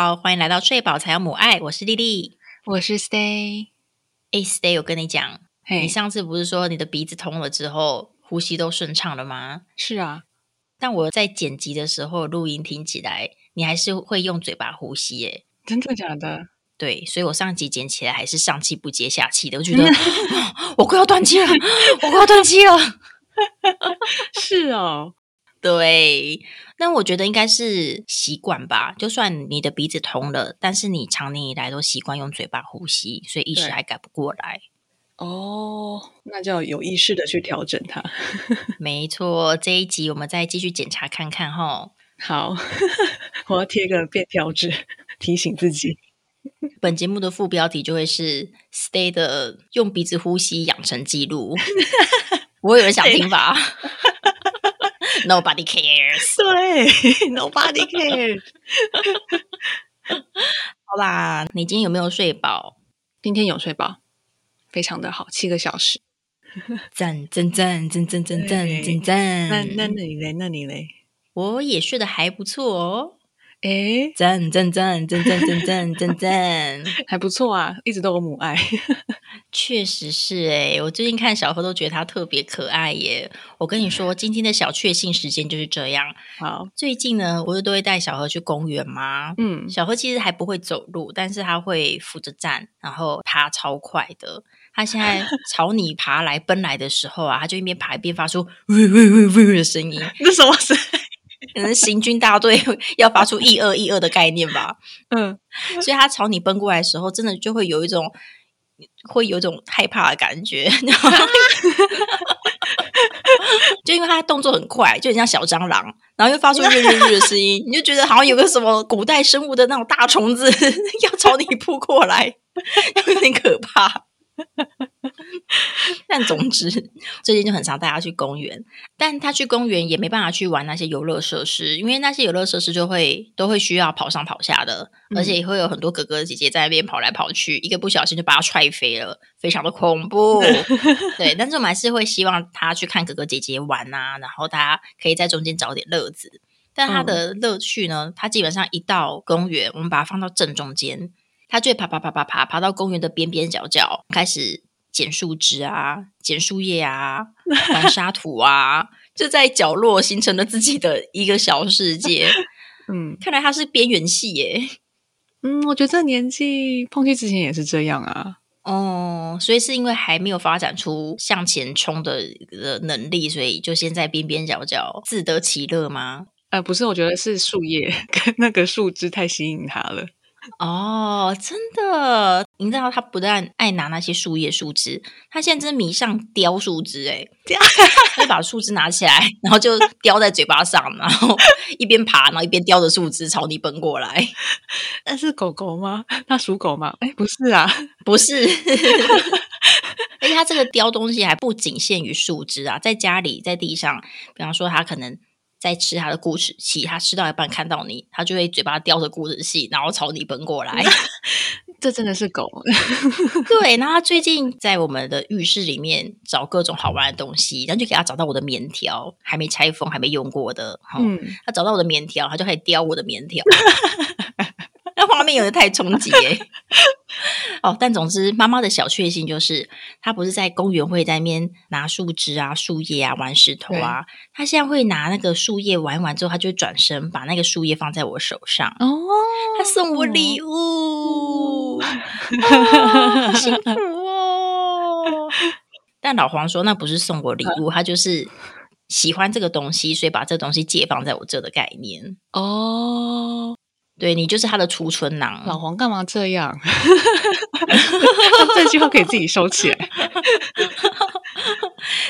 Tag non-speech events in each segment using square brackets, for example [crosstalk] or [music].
好，欢迎来到睡饱才有母爱，我是丽丽，我是 Stay。哎，Stay，我跟你讲，嘿你上次不是说你的鼻子通了之后呼吸都顺畅了吗？是啊，但我在剪辑的时候录音听起来，你还是会用嘴巴呼吸耶。真的假的？对，所以我上集剪起来还是上气不接下气的，我觉得 [laughs] 我快要断气了，我快要断气了。[laughs] 是哦，对，那我觉得应该是习惯吧。就算你的鼻子通了，但是你长年以来都习惯用嘴巴呼吸，所以一时对还改不过来。哦，那就要有意识的去调整它。[laughs] 没错，这一集我们再继续检查看看哈。好，[laughs] 我要贴个便条纸提醒自己。本节目的副标题就会是 “Stay 的用鼻子呼吸养成记录”，[laughs] 不会有人想听吧？Nobody cares。对，[laughs] Nobody cares。[laughs] 好啦，你今天有没有睡饱？今天有睡饱，非常的好，七个小时。赞赞赞赞赞赞赞赞那赞！那你嘞？那你嘞？我也睡得还不错哦。诶，赞赞赞赞赞赞赞赞赞！[laughs] 还不错啊，一直都有母爱。[laughs] 确实是诶、我最近看小何都觉得他特别可爱耶。我跟你说，今天的小确幸时间就是这样。好，最近呢，我就都会带小何去公园嘛。嗯，小何其实还不会走路，但是他会扶着站，然后爬超快的。他现在 [laughs] 朝你爬来奔来的时候啊，他就一边爬一边发出“喂喂喂喂”的声音，这什么声？可能行军大队要发出“一二一二”的概念吧。嗯，所以他朝你奔过来的时候，真的就会有一种会有一种害怕的感觉，[laughs] 然后就因为他动作很快，就很像小蟑螂，然后又发出“跃跃跃”的声音，你就觉得好像有个什么古代生物的那种大虫子 [laughs] 要朝你扑过来，[laughs] 有点可怕。[laughs] 但总之，最近就很常带他去公园，但他去公园也没办法去玩那些游乐设施，因为那些游乐设施就会都会需要跑上跑下的，嗯而且也会有很多哥哥姐姐在那边跑来跑去，一个不小心就把他踹飞了，非常的恐怖。[laughs] 对，但是我们还是会希望他去看哥哥姐姐玩啊，然后他可以在中间找点乐子。但他的乐趣呢，他基本上一到公园，我们把它放到正中间，他就会爬爬爬爬爬爬到公园的边边角角，开始捡树枝啊、捡树叶啊、玩沙土啊，就在角落形成了自己的一个小世界。[laughs] 嗯看来他是边缘系耶。嗯，我觉得这年纪碰气之前也是这样啊。哦，所以是因为还没有发展出向前冲的的能力，所以就先在边边角角自得其乐吗？呃，不是，我觉得是树叶 [laughs] 跟那个树枝太吸引他了。哦，真的，你知道他不但爱拿那些树叶、树枝，他现在真迷上叼树枝，[laughs] 诶他就把树枝拿起来，然后就叼在嘴巴上，然后一边爬，然后一边叼着树枝朝你奔过来。[laughs] 那是狗狗吗？它属狗吗？哎，不是啊。不是，[laughs] 而且它这个叼东西还不仅限于树枝啊，在家里在地上，比方说它可能在吃他的固齿器，他吃到一半看到你，他就会嘴巴叼着固齿器，然后朝你奔过来。[laughs] 这真的是狗。[laughs] 对，然后他最近在我们的浴室里面找各种好玩的东西，然后就给他找到我的棉条，还没拆封、还没用过的。嗯，嗯，他找到我的棉条，他就开始叼我的棉条。[laughs] 那画面有点太冲击耶。[laughs] 哦，但总之，妈妈的小确幸就是，她不是在公园会在那边拿树枝啊、树叶啊、玩石头啊，她现在会拿那个树叶玩一玩之后，她就会转身把那个树叶放在我手上，哦，她送我礼物，啊 [laughs] 好幸福哦。但老黄说那不是送我礼物，他就是喜欢这个东西，所以把这东西解放在我这的概念。哦，对你就是他的储存囊，老黄干嘛这样？[laughs] 这句话可以自己收起来。[laughs]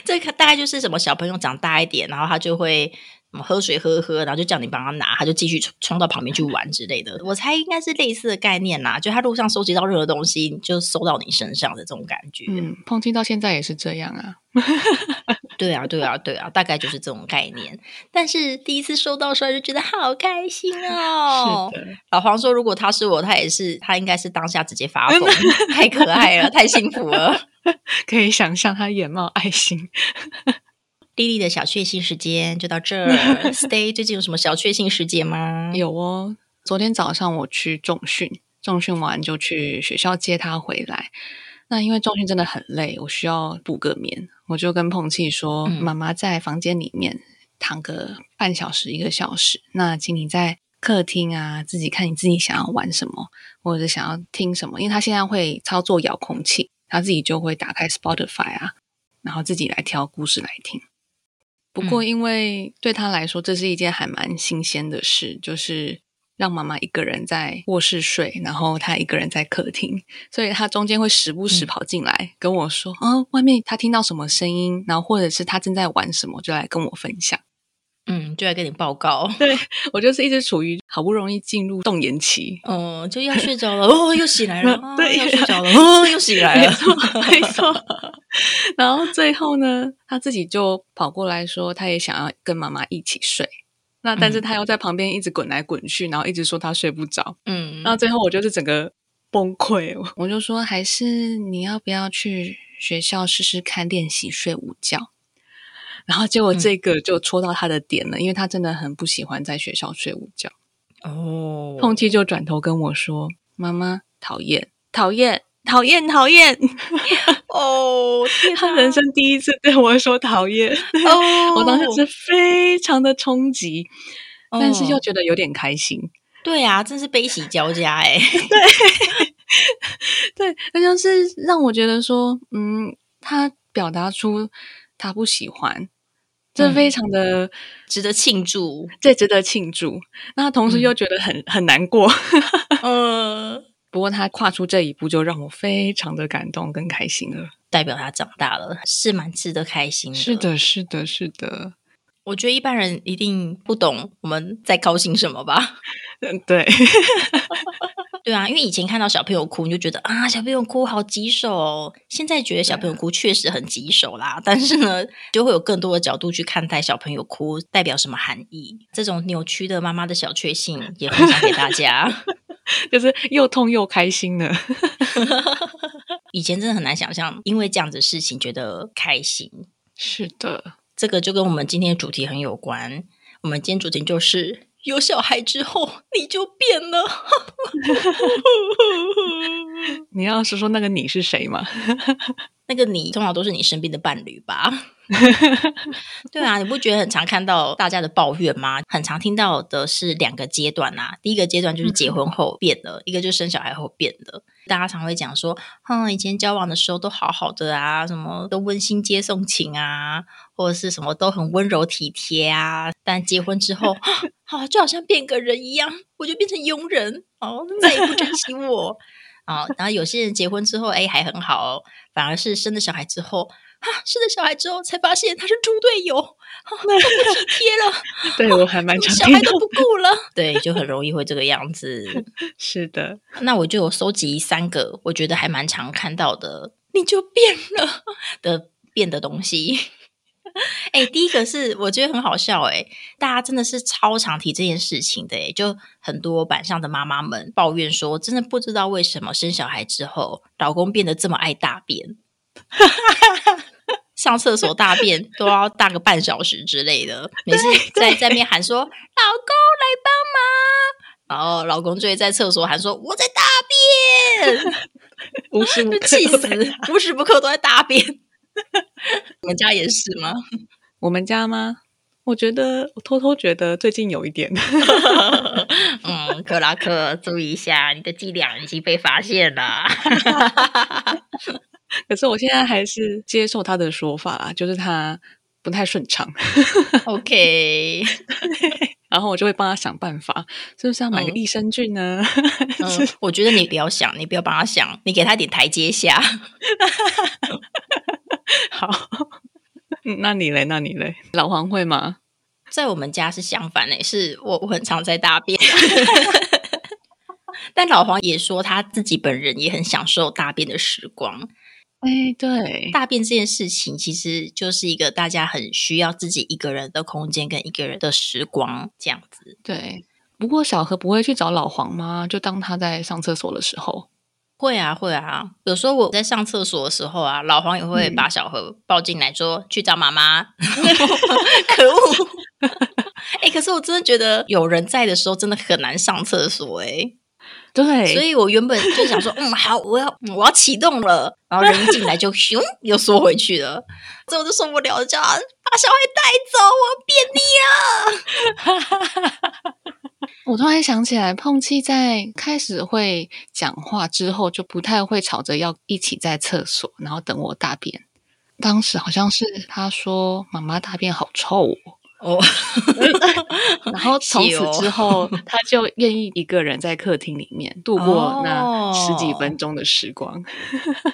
这个大概就是什么小朋友长大一点，然后他就会喝水喝喝，然后就叫你帮他拿，他就继续冲冲到旁边去玩之类的。我猜应该是类似的概念啦，就他路上收集到任何东西，就收到你身上的这种感觉。嗯，碰气到现在也是这样啊。[laughs] 对啊，对啊，对啊，大概就是这种概念。但是第一次收到的时候就觉得好开心哦。是的，老黄说，如果他是我，他也是，他应该是当下直接发疯，[laughs] 太可爱了，太幸福了。[laughs] 可以想象他眼冒爱心。丽丽的小确幸时间就到这儿。[laughs] Stay 最近有什么小确幸时间吗？有哦，昨天早上我去重训，重训完就去学校接他回来。那因为重训真的很累，我需要补个眠，我就跟碰气说：“嗯妈妈在房间里面躺个半小时一个小时，那请你在客厅啊，自己看你自己想要玩什么，或者是想要听什么。因为他现在会操作遥控器，他自己就会打开 Spotify 啊，然后自己来挑故事来听。不过，因为对他来说，这是一件还蛮新鲜的事，就是让妈妈一个人在卧室睡，然后他一个人在客厅，所以他中间会时不时跑进来、跟我说：“啊，外面他听到什么声音，然后或者是他正在玩什么，就来跟我分享。嗯，就来跟你报告。对 [laughs] 我就是一直处于好不容易进入动眼期，哦，就要睡着了，哦，又醒来了，[laughs] 哦对要睡着了，[laughs] 哦，又醒来了。没错，没错。然后最后呢，他自己就跑过来说，他也想要跟妈妈一起睡。那但是他又在旁边一直滚来滚去，然后一直说他睡不着。嗯，然后最后我就是整个崩溃，我就说还是你要不要去学校试试看练习睡午觉？然后结果这个就戳到他的点了，因为他真的很不喜欢在学校睡午觉。哦，碰气就转头跟我说：“妈妈，讨厌，讨厌，讨厌，讨厌。[laughs] ”哦，他人生第一次对我说讨厌，哦，我当时是非常的冲击，哦但是又觉得有点开心。对啊，真是悲喜交加哎。对 [laughs] 对，[laughs] 那就是让我觉得说，嗯，他表达出他不喜欢，这嗯非常的、值得庆祝。最值得庆祝。那他同时又觉得很、很难过。[laughs] 嗯，不过他跨出这一步，就让我非常的感动跟开心了。代表他长大了，是蛮值得开心的。是，的，是的，是的，我觉得一般人一定不懂我们在高兴什么吧。[laughs] 嗯，对，[laughs] 对啊，因为以前看到小朋友哭，你就觉得啊，小朋友哭好棘手哦。现在觉得小朋友哭确实很棘手啦，但是呢，就会有更多的角度去看待小朋友哭代表什么含义。这种扭曲的妈妈的小确幸也分享给大家。[laughs] 就是又痛又开心呢。以前真的很难想象，因为这样子事情觉得开心。是的，这个就跟我们今天的主题很有关。我们今天主题就是有小孩之后你就变了。[laughs] 你要说说那个你是谁吗？[laughs] 那个你通常都是你身边的伴侣吧？[laughs] 对啊，你不觉得很常看到大家的抱怨吗？很常听到的是两个阶段啊。第一个阶段就是结婚后变了，一个就是生小孩后变的。大家常会讲说，嗯，以前交往的时候都好好的啊，什么都温馨接送情啊，或者是什么都很温柔体贴啊。但结婚之后，[laughs] 啊，就好像变个人一样，我就变成佣人哦，再也不珍惜我。啊、[laughs] 然后有些人结婚之后，哎，还很好哦，反而是生了小孩之后，啊，生了小孩之后才发现他是猪队友，啊，都不体贴了，[laughs] 对我还 [laughs] 蛮常小孩都不顾了，[laughs] 对，就很容易会这个样子。是的，那我就有收集三个，我觉得还蛮常看到的，你就变了的变的东西。哎、第一个是我觉得很好笑、哎，大家真的是超常提这件事情的、哎，就很多板上的妈妈们抱怨说，真的不知道为什么生小孩之后，老公变得这么爱大便，上厕所大便都要大个半小时之类的，每次在在面喊说：“老公来帮忙。”然后老公就会在厕所喊说：“我在大便。[laughs] ”无时无就刻气死，无时不刻都在大便。你们家也是吗？[laughs] 我们家吗？我觉得，我偷偷觉得最近有一点，[laughs] 嗯，克拉克，注意一下，你的伎俩已经被发现了。可是我现在还是接受他的说法啦，就是他不太顺畅，OK，[laughs] 然后我就会帮他想办法，是不是要买个嗯益生菌呢？[laughs] 嗯，我觉得你不要想，你不要帮他想，你给他一点台阶下。[laughs] 好，嗯，那你嘞？那你嘞？老黄会吗？在我们家是相反诶，是我我很常在大便。但老黄也说他自己本人也很享受大便的时光。哎，对，大便这件事情其实就是一个大家很需要自己一个人的空间跟一个人的时光这样子。对。不过小何不会去找老黄吗？就当他在上厕所的时候，会啊，会啊。有时候我在上厕所的时候啊，老黄也会嗯把小何抱进来说、去找妈妈。[laughs] 可恶！哎、哎、可是我真的觉得有人在的时候真的很难上厕所哎、对，所以我原本就想说，[laughs] 嗯，好，我要嗯我要启动了，然后人一进来就 [laughs] 咻又缩回去了，这我就受不了了，叫他把小孩带走，我要便秘了。[laughs] 我突然想起来，碰气在开始会讲话之后，就不太会吵着要一起在厕所，然后等我大便。当时好像是他说：“妈妈大便好臭、哦。哦，” [laughs] 然后从此之后，他就愿意一个人在客厅里面度过那十几分钟的时光。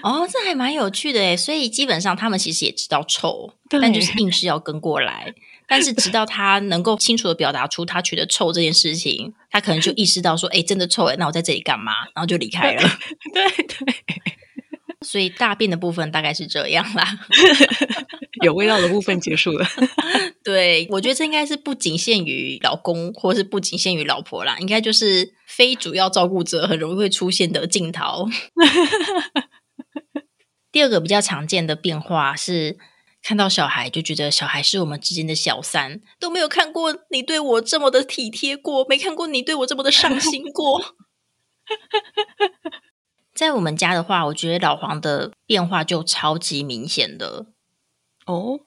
哦，这还蛮有趣的诶，所以基本上他们其实也知道臭，但就是硬是要跟过来。但是直到他能够清楚的表达出他觉得臭这件事情，他可能就意识到说，哎，真的臭诶，那我在这里干嘛？然后就离开了。[laughs] 对对，所以大便的部分大概是这样啦。[laughs] [laughs] 有味道的部分结束了。[laughs] 对，我觉得这应该是不仅限于老公，或是不仅限于老婆啦，应该就是非主要照顾者很容易会出现的镜头。[laughs] 第二个比较常见的变化是，看到小孩就觉得小孩是我们之间的小三，都没有看过你对我这么的体贴过，没看过你对我这么的上心过。在我们家的话，我觉得老黄的变化就超级明显的。哦，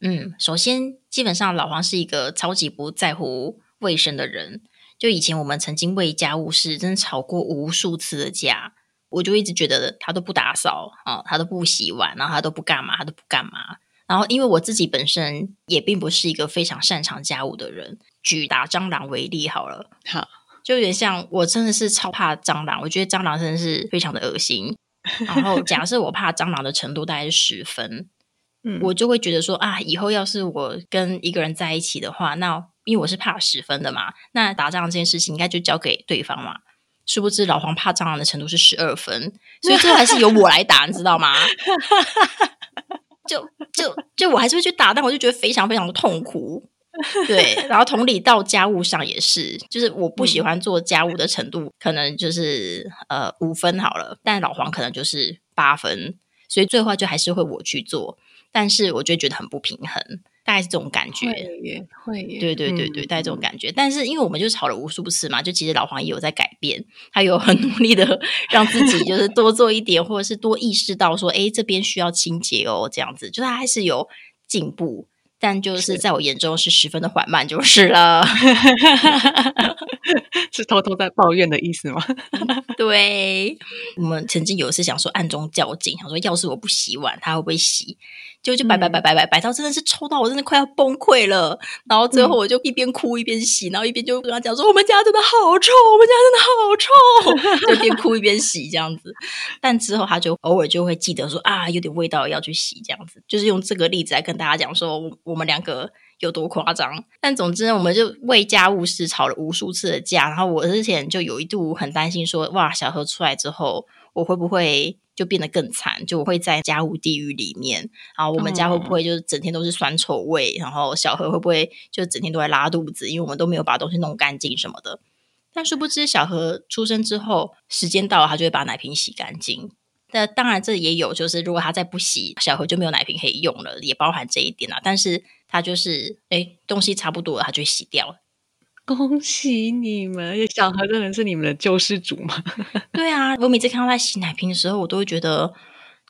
嗯，首先，基本上老黄是一个超级不在乎卫生的人。就以前我们曾经为家务事真的吵过无数次的架，我就一直觉得他都不打扫啊、他都不洗碗，然后他都不干嘛，他都不干嘛。然后，因为我自己本身也并不是一个非常擅长家务的人，举打蟑螂为例好了，好，就有点像我真的是超怕蟑螂，我觉得蟑螂真的是非常的恶心。[laughs] 然后，假设我怕蟑螂的程度大概是十分，嗯，我就会觉得说啊，以后要是我跟一个人在一起的话，那因为我是怕十分的嘛，那打仗这件事情应该就交给对方嘛。殊不知老黄怕蟑螂的程度是十二分，所以最后还是由我来打，你知道吗？[laughs] 就就就我还是会去打，但我就觉得非常非常的痛苦。对，[laughs] 然后同理到家务上也是，就是我不喜欢做家务的程度，可能就是呃五分好了，但老黄可能就是八分，所以最后就还是会我去做，但是我就会觉得很不平衡，大概是这种感觉。会耶，会耶，对对对对，嗯大概这种感觉。但是因为我们就吵了无数次嘛，就其实老黄也有在改变，他有很努力的 [laughs] 让自己就是多做一点，或者是多意识到说，哎，这边需要清洁哦，这样子，就他还是有进步。但就是是在我眼中是十分的缓慢，就是了。[laughs] [laughs] 是偷偷在抱怨的意思吗？对，我们曾经有一次想说暗中较劲，想说要是我不洗碗，他会不会洗？结果就摆摆摆摆摆摆到真的是臭到我真的快要崩溃了。然后最后我就一边哭一边洗，然后一边就跟他讲说我们家真的好臭，我们家真的好臭，[laughs] 就边哭一边洗这样子。但之后他就偶尔就会记得说啊有点味道要去洗这样子，就是用这个例子来跟大家讲说我我们两个。有多夸张？但总之呢，我们就为家务事吵了无数次的架。然后我之前就有一度很担心说，哇，小何出来之后，我会不会就变得更惨？就我会在家务地狱里面，然后我们家会不会就是整天都是酸臭味？然后小何会不会就整天都在拉肚子？因为我们都没有把东西弄干净什么的。但殊不知，小何出生之后，时间到了，他就会把奶瓶洗干净。那当然，这也有，就是如果他再不洗，小何就没有奶瓶可以用了，也包含这一点啊。但是他就是，哎，东西差不多了，他就洗掉了。恭喜你们！小何真的是你们的救世主吗？[laughs] 对啊，我每次看到他洗奶瓶的时候，我都会觉得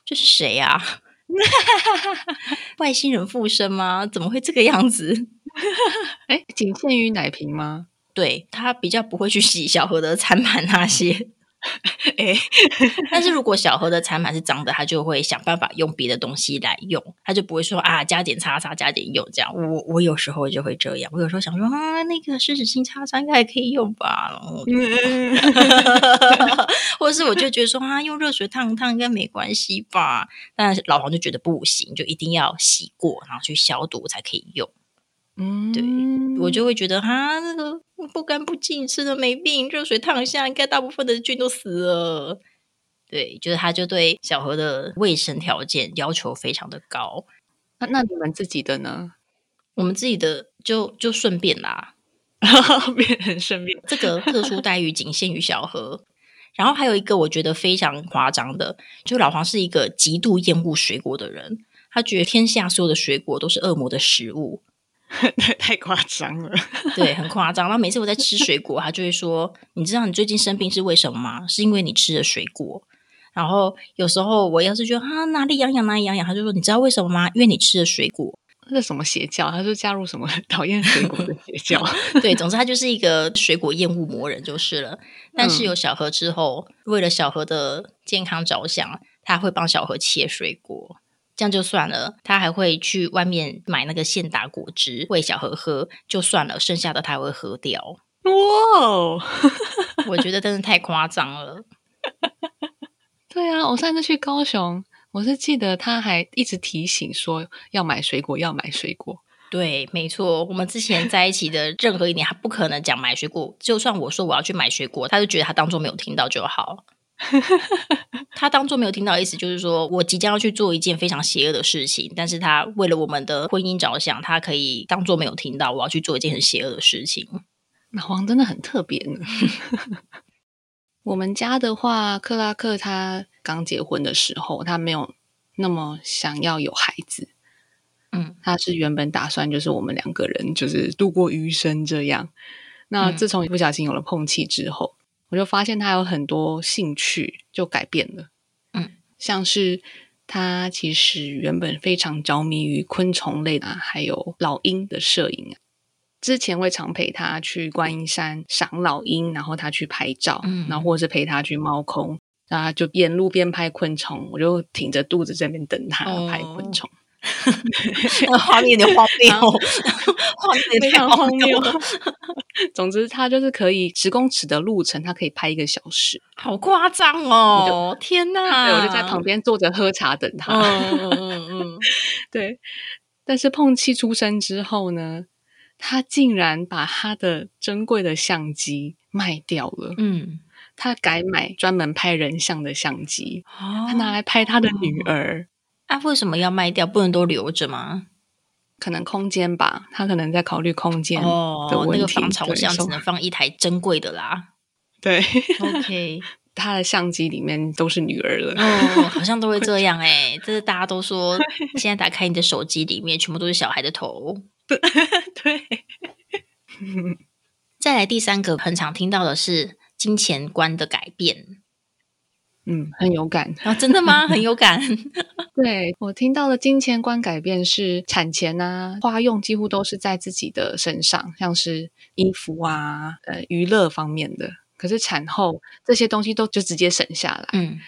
这是谁呀、啊？[laughs] 外星人附身吗？怎么会这个样子？[laughs] 哎，仅限于奶瓶吗？对他比较不会去洗小何的餐盘那些。[laughs] 哎，[laughs] 但是如果小何的餐盘是脏的，他就会想办法用别的东西来用，他就不会说啊加点叉叉加点用这样。我我有时候就会这样，我有时候想说啊那个湿纸巾叉叉应该还可以用吧，然后 [laughs] 或者是我就觉得说啊用热水烫烫应该没关系吧，但是老黄就觉得不行，就一定要洗过然后去消毒才可以用。嗯，对我就会觉得哈，那个不干不净，吃了没病，热水烫一下，应该大部分的菌都死了。对，就是他就对小何的卫生条件要求非常的高。那那你们自己的呢？我们自己的就就顺便啦，[laughs] 变很顺便这个特殊待遇仅限于小何。然后还有一个我觉得非常夸张的，就老黄是一个极度厌恶水果的人，他觉得天下所有的水果都是恶魔的食物。[laughs] 太夸张了。[laughs] 对，很夸张。然后每次我在吃水果，他就会说：“你知道你最近生病是为什么吗？是因为你吃了水果。”然后有时候我要是觉得啊哪里痒痒哪里痒痒，他就说：“你知道为什么吗？因为你吃了水果。”那什么邪教？他是加入什么 [laughs] 讨厌水果的邪教？对，总之他就是一个水果厌恶魔人就是了。但是有小何之后，为了小何的健康着想，他会帮小何切水果，这样就算了。他还会去外面买那个现打果汁喂小何喝，就算了，剩下的他会喝掉。哇，我觉得真的太夸张了。[laughs] 对啊，我上次去高雄。我是记得他还一直提醒说要买水果，要买水果。对，没错，我们之前在一起的任何一年，他不可能讲买水果。就算我说我要去买水果，他就觉得他当做没有听到就好。[laughs] 他当做没有听到，意思就是说我即将要去做一件非常邪恶的事情，但是他为了我们的婚姻着想，他可以当做没有听到我要去做一件很邪恶的事情。老黄真的很特别呢。[laughs] 我们家的话，克拉克他刚结婚的时候，他没有那么想要有孩子。嗯，他是原本打算就是我们两个人就是度过余生这样。那自从不小心有了碰气之后，我就发现他有很多兴趣就改变了。嗯，像是他其实原本非常着迷于昆虫类啊，还有老鹰的摄影。之前会常陪他去观音山赏老鹰，然后他去拍照，然后或者是陪他去猫空，然后就沿路边拍昆虫，我就挺着肚子在那边等他拍昆虫。画面有点荒谬，[laughs] [laughs] 画面非常荒谬。总之，他就是可以十公尺的路程，他可以拍一个小时，好夸张哦！天哪！对，我就在旁边坐着喝茶等他。嗯 [laughs] 嗯嗯，对。但是碰气出生之后呢？他竟然把他的珍贵的相机卖掉了。嗯，他改买专门拍人像的相机，他拿来拍他的女儿。啊为什么要卖掉？不能都留着吗？可能空间吧，他可能在考虑空间哦。那个防潮箱只能放一台珍贵的啦。对，OK，[laughs] 他的相机里面都是女儿了。哦，好像都会这样 [laughs] 哎。这是大家都说，现在打开你的手机里面，全部都是小孩的头。对，[laughs] 再来第三个很常听到的是金钱观的改变，嗯，很有感 [laughs] 啊，真的吗？很有感。[laughs] 对我听到的金钱观改变是产前啊，花用几乎都是在自己的身上，像是衣服啊，呃，娱乐方面的。可是产后这些东西都就直接省下来，嗯，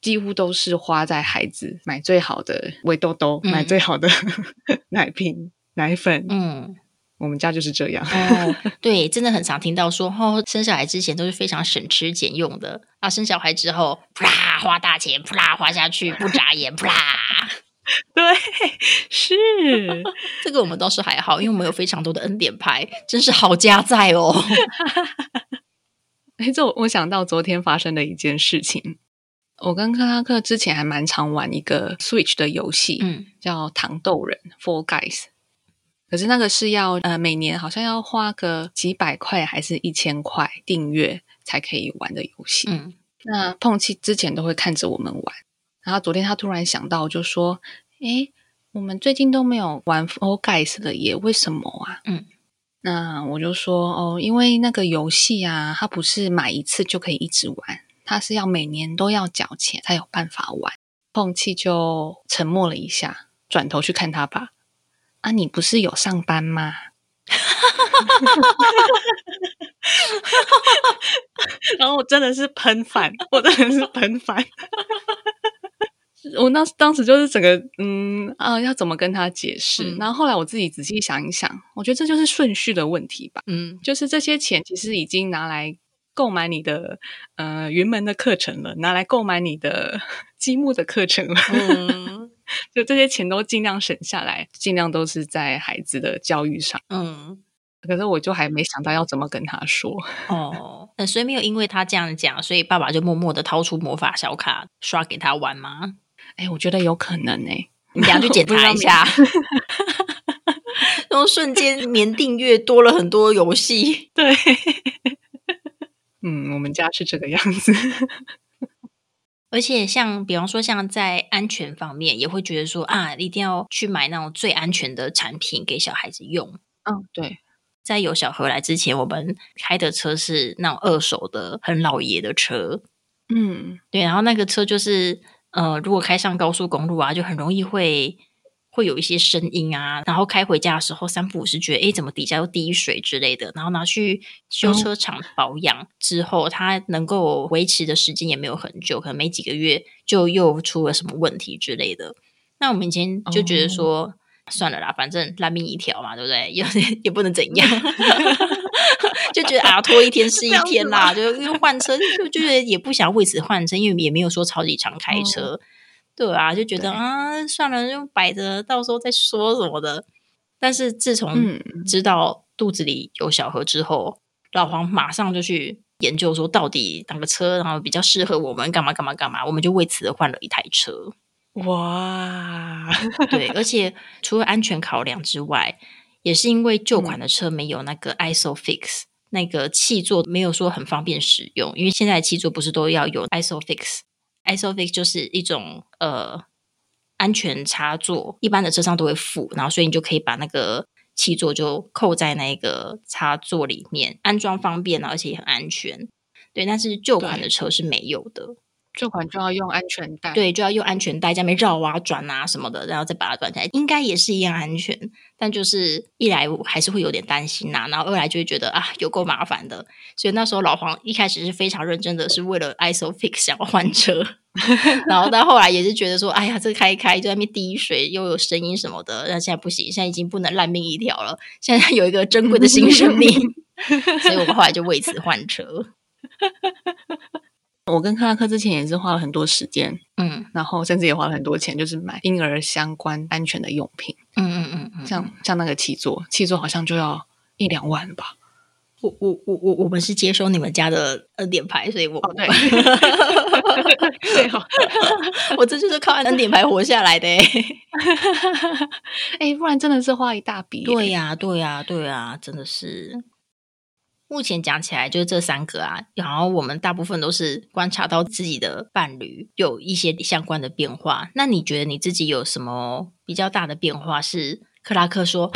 几乎都是花在孩子买最好的围兜兜，买最好的 [laughs] 奶瓶。奶粉，嗯，我们家就是这样。哦，[laughs] 对，真的很常听到说，哦，生小孩之前都是非常省吃俭用的，啊，生小孩之后，啪花大钱，啪花下去，不眨眼，啪。[laughs] 对，是这个我们倒是还好，因为我们有非常多的恩典牌，真是好家在哦。[laughs] 哎，这我想到昨天发生的一件事情，我跟克拉克之前还蛮常玩一个 Switch 的游戏，嗯，叫糖豆人 Four Guys。可是那个是要呃每年好像要花个几百块还是一千块订阅才可以玩的游戏。嗯，那碰气之前都会看着我们玩，然后昨天他突然想到就说：“诶，我们最近都没有玩 All Guys 了耶，为什么啊？”嗯，那我就说：“哦，因为那个游戏啊，它不是买一次就可以一直玩，它是要每年都要缴钱才有办法玩。”碰气就沉默了一下，转头去看他爸。啊，你不是有上班吗？[laughs] 然后我真的是喷饭，我真的是喷饭。[laughs] 我那当时就是整个嗯啊，要怎么跟他解释？然后后来我自己仔细想一想，我觉得这就是顺序的问题吧。嗯，就是这些钱其实已经拿来购买你的呃云门的课程了，拿来购买你的 [laughs] 积木的课程了。嗯。就这些钱都尽量省下来，尽量都是在孩子的教育上。嗯，可是我就还没想到要怎么跟他说。哦，那所以没有因为他这样讲，所以爸爸就默默的掏出魔法小卡刷给他玩吗？哎，我觉得有可能哎，你等下去检 [laughs] 查一下。[laughs] 然后瞬间年订阅多了很多游戏。对，[laughs] 嗯，我们家是这个样子。而且像比方说，像在安全方面，也会觉得说啊，一定要去买那种最安全的产品给小孩子用。嗯，对，在有小何来之前，我们开的车是那种二手的很老爷的车，嗯，对，然后那个车就是呃，如果开上高速公路啊，就很容易会会有一些声音啊，然后开回家的时候三不五时觉得，哎，怎么底下又滴水之类的，然后拿去修车厂保养之后，它能够维持的时间也没有很久，可能没几个月就又出了什么问题之类的。那我们以前就觉得说。算了啦，反正烂命一条嘛，对不对？[laughs] 也也不能怎样，[laughs] 就觉得啊，拖一天是一天啦。就因为换车，就觉得也不想为此换车，因为也没有说超级常开车，对啊，就觉得啊，算了，就摆着，到时候再说什么的。但是自从知道肚子里有小何之后，老黄马上就去研究说，到底哪个车然后比较适合我们，干嘛干嘛干嘛，我们就为此换了一台车。哇，[laughs] 对，而且除了安全考量之外，也是因为旧款的车没有那个 ISOFIX 那个气座，没有说很方便使用。因为现在的气座不是都要有 ISOFIX，ISOFIX 就是一种呃安全插座，一般的车上都会附，然后所以你就可以把那个气座就扣在那个插座里面，安装方便，而且也很安全。对，但是旧款的车是没有的。这款就要用安全带，对，就要用安全带，下面绕啊、转啊什么的，然后再把它转起来，应该也是一样安全。但就是一来还是会有点担心呐，然后二来就会觉得啊，有够麻烦的。所以那时候老黄一开始是非常认真的，是为了 ISOFIX [laughs] 想要换车，[laughs] 然后到后来也是觉得说，哎呀，这开一开就在那边滴水，又有声音什么的，那现在不行，现在已经不能烂命一条了，现在有一个珍贵的新生命，[laughs] 所以我们后来就为此换车。我跟克拉克之前也是花了很多时间，嗯，然后甚至也花了很多钱，就是买婴儿相关安全的用品，嗯嗯嗯，像像那个气座，气座好像就要一两万吧。我我我我我们是接收你们家的恩典牌，所以我对，[laughs] 对哦，我这就是靠恩典牌活下来的，[laughs] 哎，不然真的是花一大笔。对呀，对呀，对呀，真的是。目前讲起来就是这三个啊，然后我们大部分都是观察到自己的伴侣有一些相关的变化。那你觉得你自己有什么比较大的变化？是克拉克说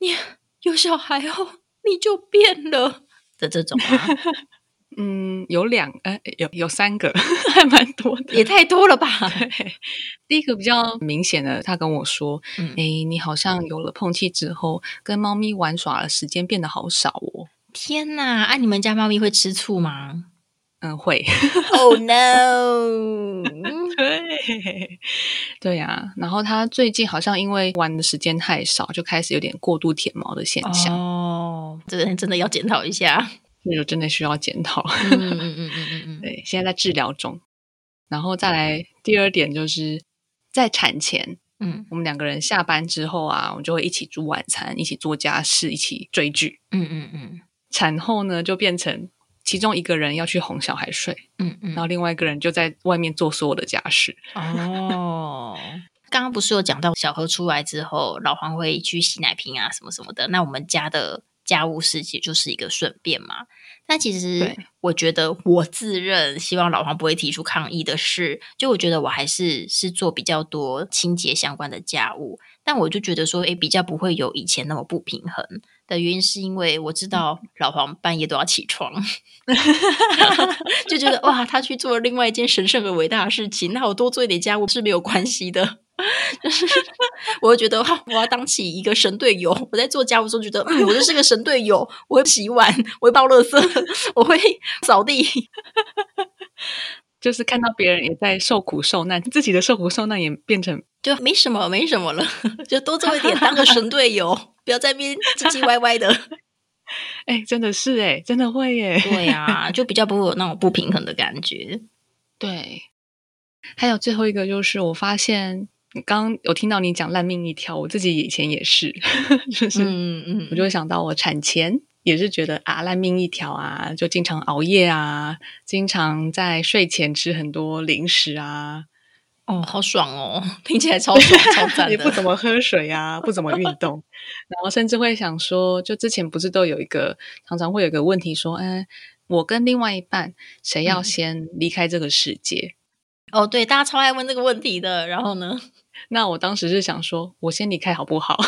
你有小孩后你就变了的这种吗？[laughs] 嗯，有两呃，有有三个，[laughs] 还蛮多的，也太多了吧？第一个比较明显的，他跟我说：“哎，你好像有了碰气之后，跟猫咪玩耍的时间变得好少哦。”天呐！啊，你们家猫咪会吃醋吗？嗯，会。[laughs] Oh no！[laughs] 对，对呀。然后它最近好像因为玩的时间太少，就开始有点过度舔毛的现象。哦，这个真的要检讨一下。那真的需要检讨。嗯嗯嗯嗯嗯嗯。[laughs] 对，现在在治疗中。然后再来第二点，就是在产前，嗯，我们两个人下班之后啊，我们就会一起煮晚餐，一起做家事，一起追剧。嗯嗯嗯。产后呢，就变成其中一个人要去哄小孩睡，嗯嗯，然后另外一个人就在外面做所有的家事。哦，[laughs] 刚刚不是有讲到小何出来之后，老黄会去洗奶瓶啊，什么什么的。那我们家的家务事其实就是一个顺便嘛。但其实我觉得，我自认希望老黄不会提出抗议的事，就我觉得我还是是做比较多清洁相关的家务。但我就觉得说，哎，比较不会有以前那么不平衡的原因，是因为我知道老黄半夜都要起床，[laughs] 就觉得哇，他去做了另外一件神圣而伟大的事情，那我多做一点家务是没有关系的。[laughs] 就是我会觉得哈，我要当起一个神队友。我在做家务的时候，觉得嗯，我就是个神队友。我会洗碗，我会倒垃圾，[laughs] 我会扫地。就是看到别人也在受苦受难，自己的受苦受难也变成就没什么，没什么了，[laughs] 就多做一点，当个神队友，不要在边唧唧歪歪的。[laughs] 哎，真的是哎，真的会耶。对呀，就比较不会有那种不平衡的感觉。对，还有最后一个就是，我发现刚有听到你讲烂命一条，我自己以前也是，[laughs] 就是嗯嗯，我就会想到我产前。也是觉得啊，烂命一条啊，就经常熬夜啊，经常在睡前吃很多零食啊，哦，好爽哦，听起来超爽超 [laughs] 赞的。也不怎么喝水啊，不怎么运 [laughs] 动，然后甚至会想说，就之前不是都有一个常常会有一个问题说，哎，我跟另外一半谁要先离开这个世界？哦，对，大家超爱问这个问题的。然后呢，[laughs] 那我当时是想说，我先离开好不好？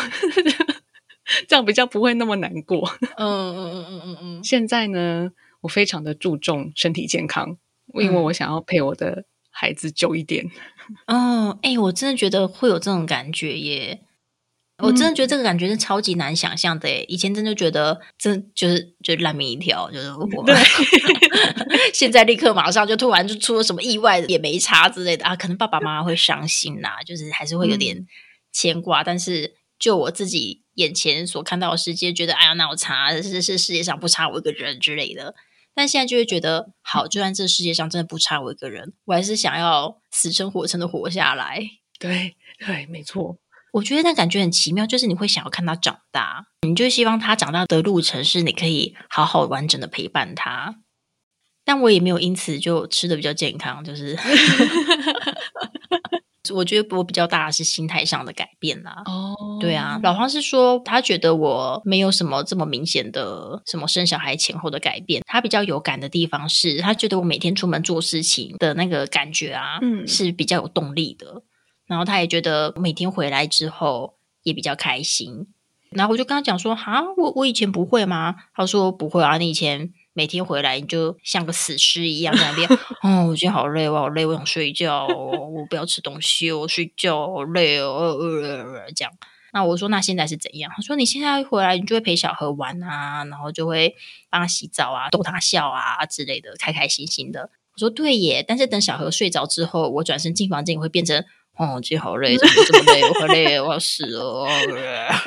这样比较不会那么难过。嗯嗯嗯嗯嗯嗯，现在呢，我非常的注重身体健康，因为我想要陪我的孩子久一点。哦，哎，我真的觉得会有这种感觉耶！我真的觉得这个感觉是超级难想象的耶。以前真的觉得，真就是就烂命一条，就是我。[laughs] 现在立刻马上就突然就出了什么意外也没差之类的啊，可能爸爸妈妈会伤心呐，就是还是会有点牵挂。但是就我自己眼前所看到的世界，觉得哎呀，那我差是是世界上不差我一个人之类的。但现在就会觉得，好，就算这世界上真的不差我一个人，我还是想要死撑活撑的活下来。对对，没错。我觉得那感觉很奇妙，就是你会想要看他长大，你就希望他长大的路程是你可以好好完整的陪伴他。但我也没有因此就吃的比较健康，就是。[laughs] 我觉得我比较大的是心态上的改变啦。哦，对啊，老黄是说他觉得我没有什么这么明显的什么生小孩前后的改变，他比较有感的地方是他觉得我每天出门做事情的那个感觉啊，嗯，是比较有动力的。然后他也觉得每天回来之后也比较开心。然后我就跟他讲说：“哈，我我以前不会吗？”他说：“不会啊，你以前。”每天回来你就像个死尸一样在那边，[laughs] 哦，我今天好累，我好累，我想睡觉，我不要吃东西，我睡觉好累哦，这样。那我说那现在是怎样？他说你现在回来你就会陪小何玩啊，然后就会帮他洗澡啊，逗他笑啊之类的，开开心心的。我说对耶，但是等小何睡着之后，我转身进房间会变成，哦，今天好累，怎么这么累？我好累，我要死了。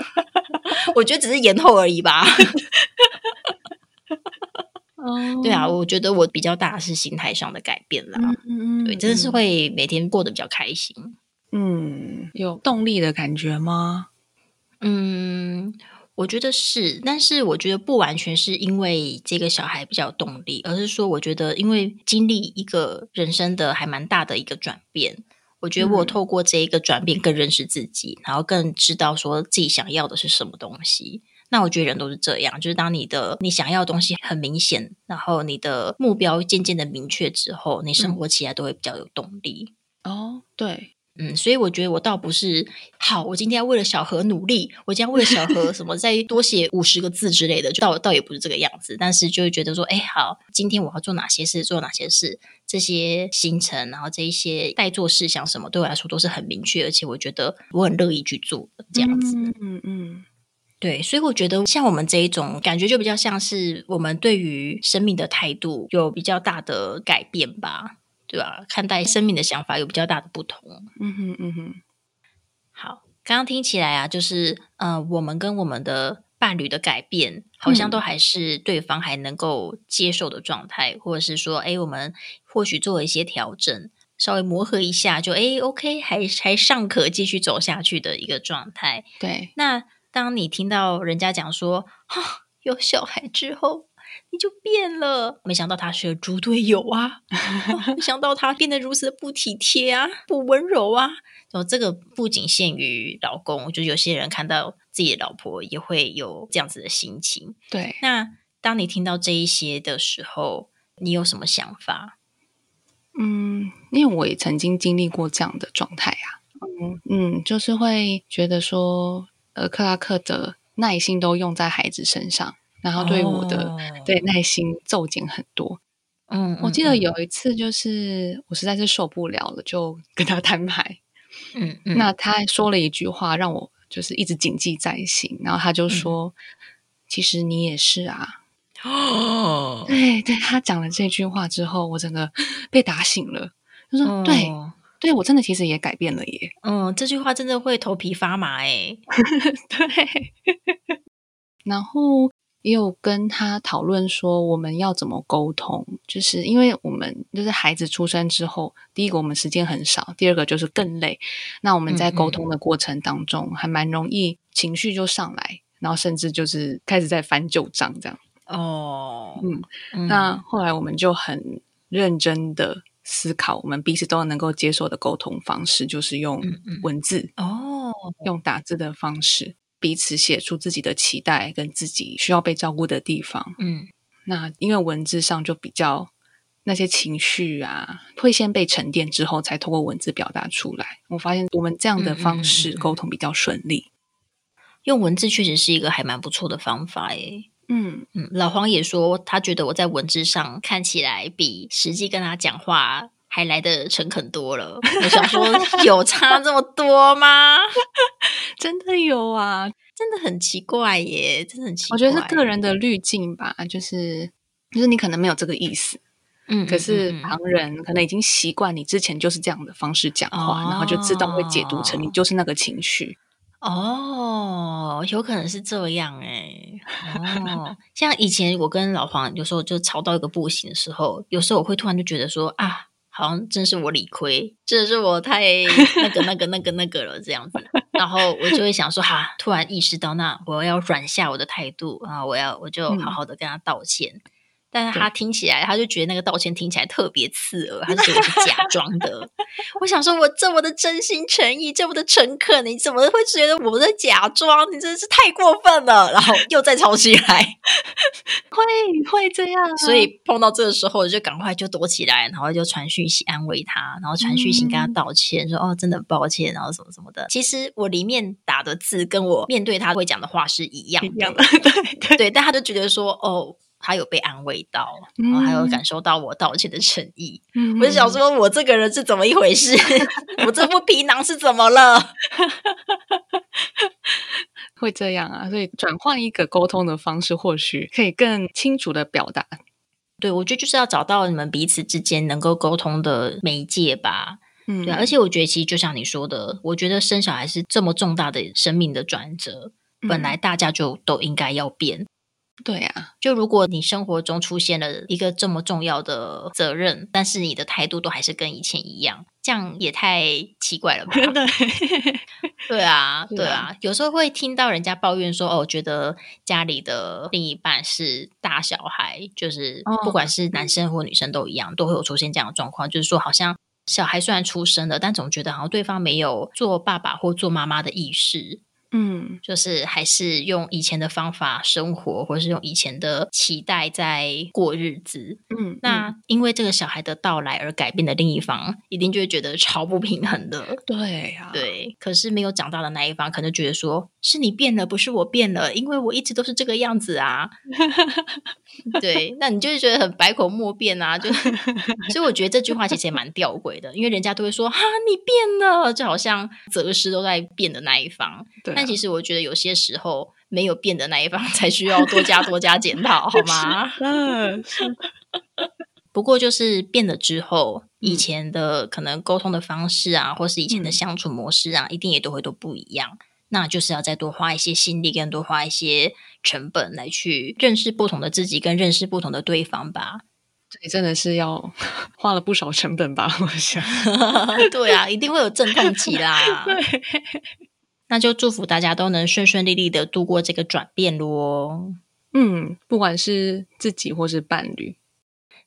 [laughs] 我觉得只是延后而已吧。[laughs] 对啊，我觉得我比较大是心态上的改变啦。嗯嗯，对，真的是会每天过得比较开心。嗯，有动力的感觉吗？嗯，我觉得是，但是我觉得不完全是因为这个小孩比较动力，而是说，我觉得因为经历一个人生的还蛮大的一个转变，我觉得我透过这一个转变更认识自己，然后更知道说自己想要的是什么东西。那我觉得人都是这样，就是当你的你想要的东西很明显，然后你的目标渐渐的明确之后，你生活起来都会比较有动力。哦，对，嗯，所以我觉得我倒不是好，我今天要为了小何努力，我今天为了小何 [laughs] 什么再多写五十个字之类的，倒倒也不是这个样子。但是就会觉得说，哎，好，今天我要做哪些事，做哪些事，这些行程，然后这一些待做事项什么，对我来说都是很明确，而且我觉得我很乐意去做的这样子。嗯嗯。对，所以我觉得像我们这一种感觉，就比较像是我们对于生命的态度有比较大的改变吧，对吧？看待生命的想法有比较大的不同。嗯哼，嗯哼。好，刚刚听起来啊，就是呃，我们跟我们的伴侣的改变，好像都还是对方还能够接受的状态，或者是说，哎，我们或许做了一些调整，稍微磨合一下，就哎，OK，还还尚可继续走下去的一个状态。对，那。当你听到人家讲说“哈，有小孩之后你就变了”，没想到他是个猪队友啊！没想到他变得如此的不体贴啊，不温柔啊！就这个不仅限于老公，就有些人看到自己的老婆也会有这样子的心情。对，那当你听到这一些的时候，你有什么想法？嗯，因为我也曾经经历过这样的状态啊。嗯嗯，就是会觉得说。呃，克拉克的耐心都用在孩子身上，然后对我的对耐心骤减很多。嗯，我记得有一次，就是我实在是受不了了，就跟他摊牌。嗯嗯，那他说了一句话，让我就是一直谨记在心。然后他就说：“其实你也是啊。”哦，对对，他讲了这句话之后，我整个被打醒了。他说：“对。”对，我真的其实也改变了耶。嗯，这句话真的会头皮发麻哎。[laughs] 对，然后也有跟他讨论说，我们要怎么沟通，就是因为我们就是孩子出生之后，第一个我们时间很少，第二个就是更累。那我们在沟通的过程当中，还蛮容易情绪就上来，然后甚至就是开始在翻旧账这样。哦，嗯，那后来我们就很认真的。思考我们彼此都能够接受的沟通方式，就是用文字哦，用打字的方式，彼此写出自己的期待跟自己需要被照顾的地方。嗯，那因为文字上就比较那些情绪啊，会先被沉淀之后，才通过文字表达出来。我发现我们这样的方式沟通比较顺利。用文字确实是一个还蛮不错的方法诶。嗯，嗯，老黄也说，他觉得我在文字上看起来比实际跟他讲话还来的诚恳多了。我想说，[laughs] 有差这么多吗？[laughs] 真的有啊，真的很奇怪耶，真的很奇怪。我觉得是个人的滤镜吧，就是就是你可能没有这个意思，嗯，可是旁人可能已经习惯你之前就是这样的方式讲话，哦然后就自动会解读成你就是那个情绪。哦，有可能是这样哎。哦，[laughs] 像以前我跟老黄有时候就吵到一个不行的时候，有时候我会突然就觉得说啊，好像真是我理亏，真的是我太 [laughs] 那个那个那个那个了这样子。然后我就会想说，哈，突然意识到，那我要软下我的态度啊，我要我就好好的跟他道歉。但是他听起来，他就觉得那个道歉听起来特别刺耳，他就觉得我是假 [laughs] 装的。我想说，我这么的真心诚意，这么的诚恳，你怎么会觉得我在假装？你真的是太过分了！然后又再吵起来，[laughs] 会会这样啊、所以碰到这个时候，我就赶快就躲起来，然后就传讯息安慰他，然后传讯息跟他道歉，说哦，真的很抱歉，然后什么什么的。其实我里面打的字跟我面对他会讲的话是一样的，一样的，[laughs] 对对，对，但他就觉得说哦。他有被安慰到，然后还有感受到我道歉的诚意。嗯我就想，说，我这个人是怎么一回事？[laughs] 我这副皮囊是怎么了？[laughs] 会这样啊，所以转换一个沟通的方式，或许可以更清楚的表达。对，我觉得就是要找到你们彼此之间能够沟通的媒介吧。嗯，对啊，而且我觉得其实就像你说的，我觉得生小孩是这么重大的生命的转折，本来大家就都应该要变。对啊，就如果你生活中出现了一个这么重要的责任，但是你的态度都还是跟以前一样，这样也太奇怪了吧？[laughs] 对，对啊，[laughs] 对啊，有时候会听到人家抱怨说，哦，觉得家里的另一半是大小孩，就是哦不管是男生或女生都一样，都会有出现这样的状况，就是说好像小孩虽然出生了，但总觉得好像对方没有做爸爸或做妈妈的意识，嗯就是还是用以前的方法生活，或是用以前的期待在过日子。嗯，那因为这个小孩的到来而改变的另一方，一定就会觉得超不平衡的。[laughs] 对啊，对，可是没有长大的那一方可能觉得说是你变了，不是我变了，因为我一直都是这个样子啊。[laughs] [laughs] 对，那你就是觉得很百口莫辩啊。就所以我觉得这句话其实也蛮吊诡的，因为人家都会说哈你变了，就好像责施都在变的那一方。对啊，但其实我觉得有些时候没有变的那一方才需要多加多加检讨，[laughs] 好吗？嗯 [laughs] 不过就是变了之后，以嗯前的可能沟通的方式啊，或是以前的嗯相处模式啊，一定也都会都不一样。那就是要再多花一些心力，跟多花一些成本来去认识不同的自己，跟认识不同的对方吧。对，真的是要 [laughs] 花了不少成本吧？我想，[laughs] 对啊，一定会有阵痛期啦。[laughs] 对，那就祝福大家都能顺顺利利的度过这个转变咯。嗯，不管是自己或是伴侣，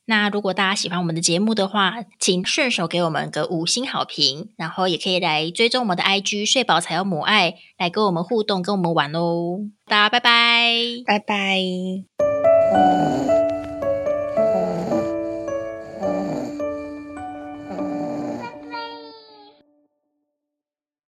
那如果大家喜欢我们的节目的话，请顺手给我们个五星好评，然后也可以来追踪我们的 IG 睡饱才有母爱，来跟我们互动，跟我们玩哦。大家拜拜。拜拜。